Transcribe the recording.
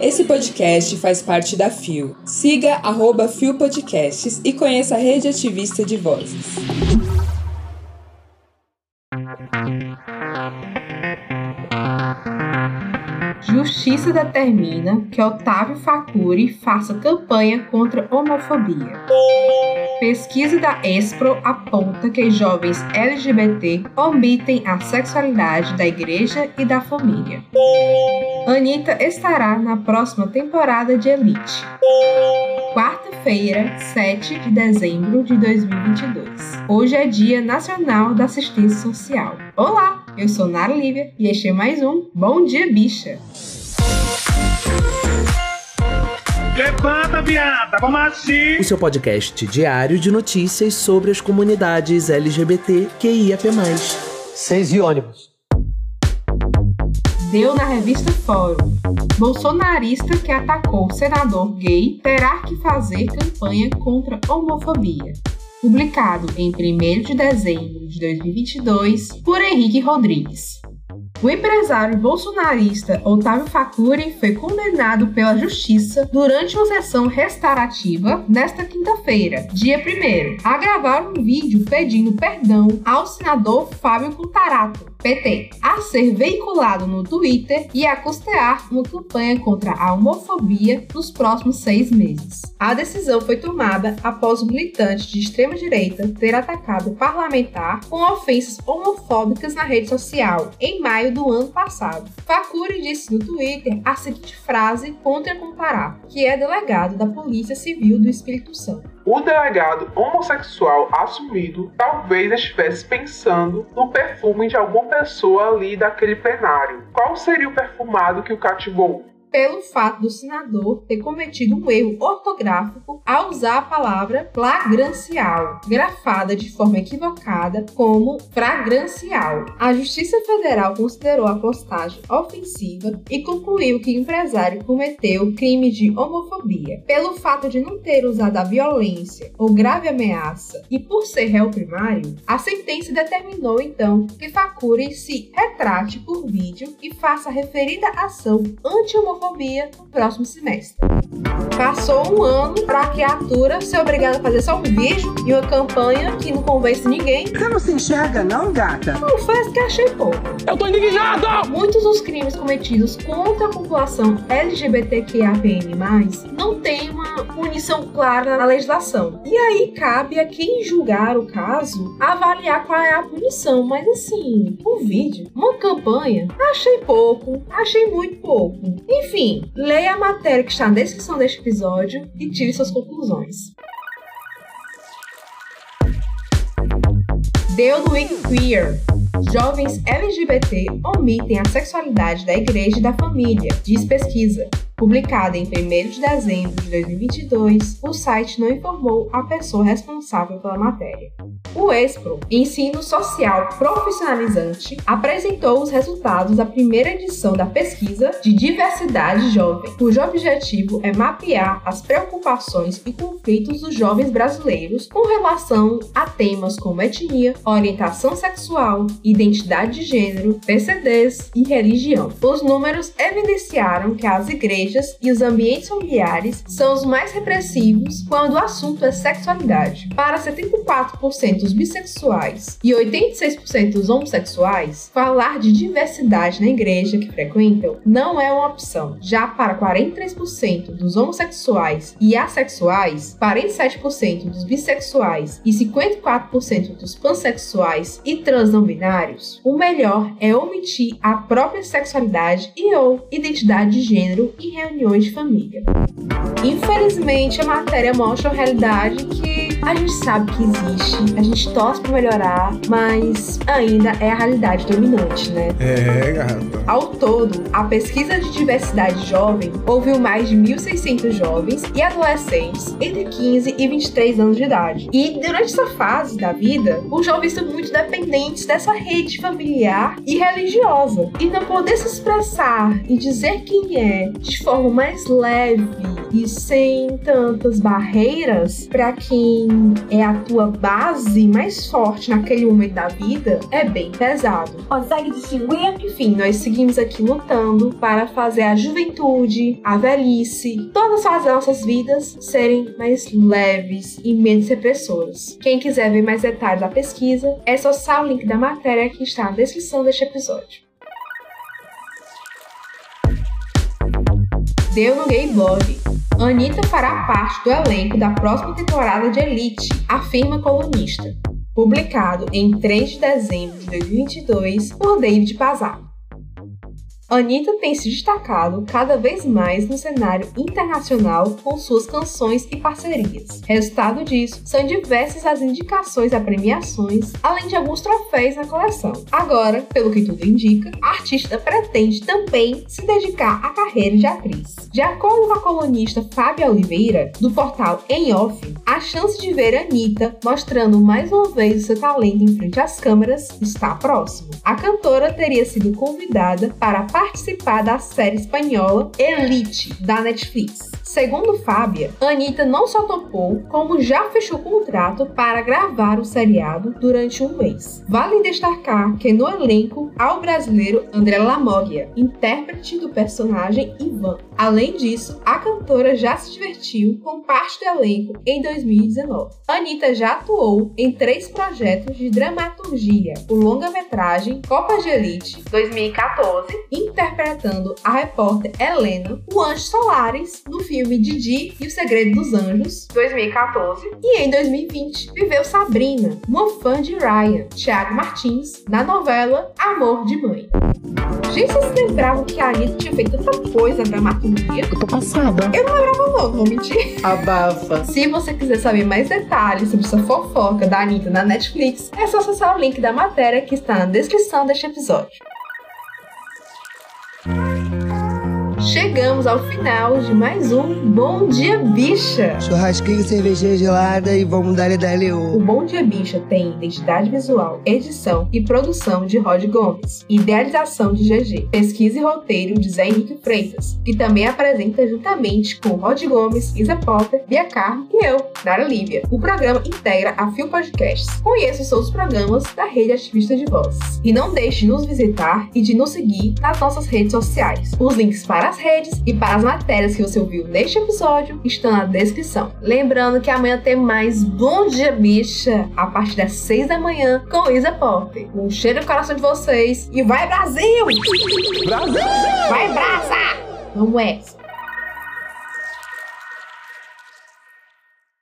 Esse podcast faz parte da FIO. Siga arroba FIO Podcasts e conheça a rede ativista de vozes. Justiça determina que Otávio Facuri faça campanha contra homofobia. Pesquisa da Espro aponta que jovens LGBT omitem a sexualidade da igreja e da família. Anitta estará na próxima temporada de Elite. Quarta-feira, 7 de dezembro de 2022. Hoje é Dia Nacional da Assistência Social. Olá, eu sou Nara Lívia e este é mais um Bom Dia Bicha. Levanta, viada, vamos assistir! O seu podcast diário de notícias sobre as comunidades LGBT QIAP+. Seis e ônibus. Deu na revista Fórum. Bolsonarista que atacou senador gay terá que fazer campanha contra homofobia. Publicado em 1 de dezembro de 2022 por Henrique Rodrigues. O empresário bolsonarista Otávio Facuri foi condenado pela justiça durante uma sessão restaurativa nesta quinta-feira, dia 1 a gravar um vídeo pedindo perdão ao senador Fábio Contarato, PT, a ser veiculado no Twitter e a custear uma campanha contra a homofobia nos próximos seis meses. A decisão foi tomada após o militante de extrema-direita ter atacado o parlamentar com ofensas homofóbicas na rede social em maio do ano passado. Facuri disse no Twitter a seguinte frase contra Comparar, que é delegado da Polícia Civil do Espírito Santo. O delegado homossexual assumido talvez estivesse pensando no perfume de alguma pessoa ali daquele plenário. Qual seria o perfumado que o cativou? Pelo fato do senador ter cometido um erro ortográfico ao usar a palavra flagrancial, grafada de forma equivocada como fragrancial. A Justiça Federal considerou a postagem ofensiva e concluiu que o empresário cometeu crime de homofobia. Pelo fato de não ter usado a violência ou grave ameaça e por ser réu primário, a sentença determinou então que Facuri se retrate por vídeo e faça referida ação anti-homofobia no próximo semestre. Passou um ano para a criatura ser obrigada a fazer só um vídeo e uma campanha que não convence ninguém. Você não se enxerga, não, gata? Confesso que achei pouco. Eu tô indignado! Muitos dos crimes cometidos contra a população LGBTQIAPN+, não tem uma punição clara na legislação. E aí cabe a quem julgar o caso avaliar qual é a punição. Mas assim, um vídeo, uma campanha, achei pouco, achei muito pouco. Enfim, leia a matéria que está na descrição deste episódio e tire suas conclusões. Deu no Week Queer. Jovens LGBT omitem a sexualidade da igreja e da família, diz pesquisa. Publicada em 1 de dezembro de 2022, o site não informou a pessoa responsável pela matéria. O ESPRO, Ensino Social Profissionalizante, apresentou os resultados da primeira edição da pesquisa de diversidade jovem, cujo objetivo é mapear as preocupações e conflitos dos jovens brasileiros com relação a temas como etnia, orientação sexual, identidade de gênero, PCDs e religião. Os números evidenciaram que as igrejas e os ambientes familiares são os mais repressivos quando o assunto é sexualidade. Para 74% dos bissexuais e 86% dos homossexuais, falar de diversidade na igreja que frequentam não é uma opção. Já para 43% dos homossexuais e assexuais, 47% dos bissexuais e 54% dos pansexuais e trans não binários, o melhor é omitir a própria sexualidade e ou identidade de gênero em reuniões de família. Infelizmente, a matéria mostra uma realidade que a gente sabe que existe, a gente torce pra melhorar, mas ainda é a realidade dominante, né? É, gata. Ao todo, a pesquisa de diversidade jovem ouviu mais de 1.600 jovens e adolescentes entre 15 e 23 anos de idade. E durante essa fase da vida, os jovens são muito dependentes dessa rede familiar e religiosa. E não poder se expressar e dizer quem é de forma mais leve e sem tantas barreiras para quem é a tua base mais forte naquele momento da vida, é bem pesado. Consegue distinguir? Enfim, nós seguimos aqui lutando para fazer a juventude, a velhice, todas as nossas vidas serem mais leves e menos repressoras. Quem quiser ver mais detalhes da pesquisa, é só acessar o link da matéria que está na descrição deste episódio. Deu no Gay Blog. Anitta fará parte do elenco da próxima temporada de Elite, afirma colunista. Publicado em 3 de dezembro de 2022 por David Pazar. Anitta tem se destacado cada vez mais no cenário internacional com suas canções e parcerias. Resultado disso são diversas as indicações a premiações, além de alguns troféus na coleção. Agora, pelo que tudo indica, a artista pretende também se dedicar à carreira de atriz. De acordo com a colunista Fábia Oliveira, do portal Em Off, a chance de ver Anitta mostrando mais uma vez o seu talento em frente às câmeras está próximo. A cantora teria sido convidada para participar da série espanhola Elite, da Netflix. Segundo Fábia, Anitta não só topou, como já fechou contrato para gravar o seriado durante um mês. Vale destacar que no elenco há o brasileiro André Lamoglia, intérprete do personagem Ivan. Além disso, a cantora já se divertiu com parte do elenco em 2019. Anitta já atuou em três projetos de dramaturgia: o longa-metragem Copa de Elite 2014, interpretando a repórter Helena, o Anjo Solares no filme Didi e o Segredo dos Anjos, 2014. E em 2020, viveu Sabrina, uma fã de Ryan, Thiago Martins, na novela Amor de Mãe. Gente, vocês lembravam que a Anitta tinha feito tanta coisa na dramaturgia? Eu tô passada. Eu não lembrava não, não vou mentir. Abafa. Se você quiser saber mais detalhes sobre essa fofoca da Anitta na Netflix, é só acessar o link da matéria que está na descrição deste episódio. Chegamos ao final de mais um Bom Dia Bicha. Churrasquinho, cervejinha gelada e vamos dar O o Bom Dia Bicha tem identidade visual, edição e produção de Rod Gomes, idealização de GG, pesquisa e roteiro de Zé Henrique Freitas, que também apresenta juntamente com Rod Gomes, Isa Potter, Bia Carmo e eu, Nara Lívia. O programa integra a Fio Podcasts. Conheça os outros programas da Rede Ativista de Vozes. E não deixe de nos visitar e de nos seguir nas nossas redes sociais. Os links para as redes e para as matérias que você ouviu neste episódio estão na descrição. Lembrando que amanhã tem mais Bom Dia Bicha a partir das 6 da manhã com Isa Pop. Um cheiro no coração de vocês e vai Brasil! Brasil! Vai Brasa! Vamos essa!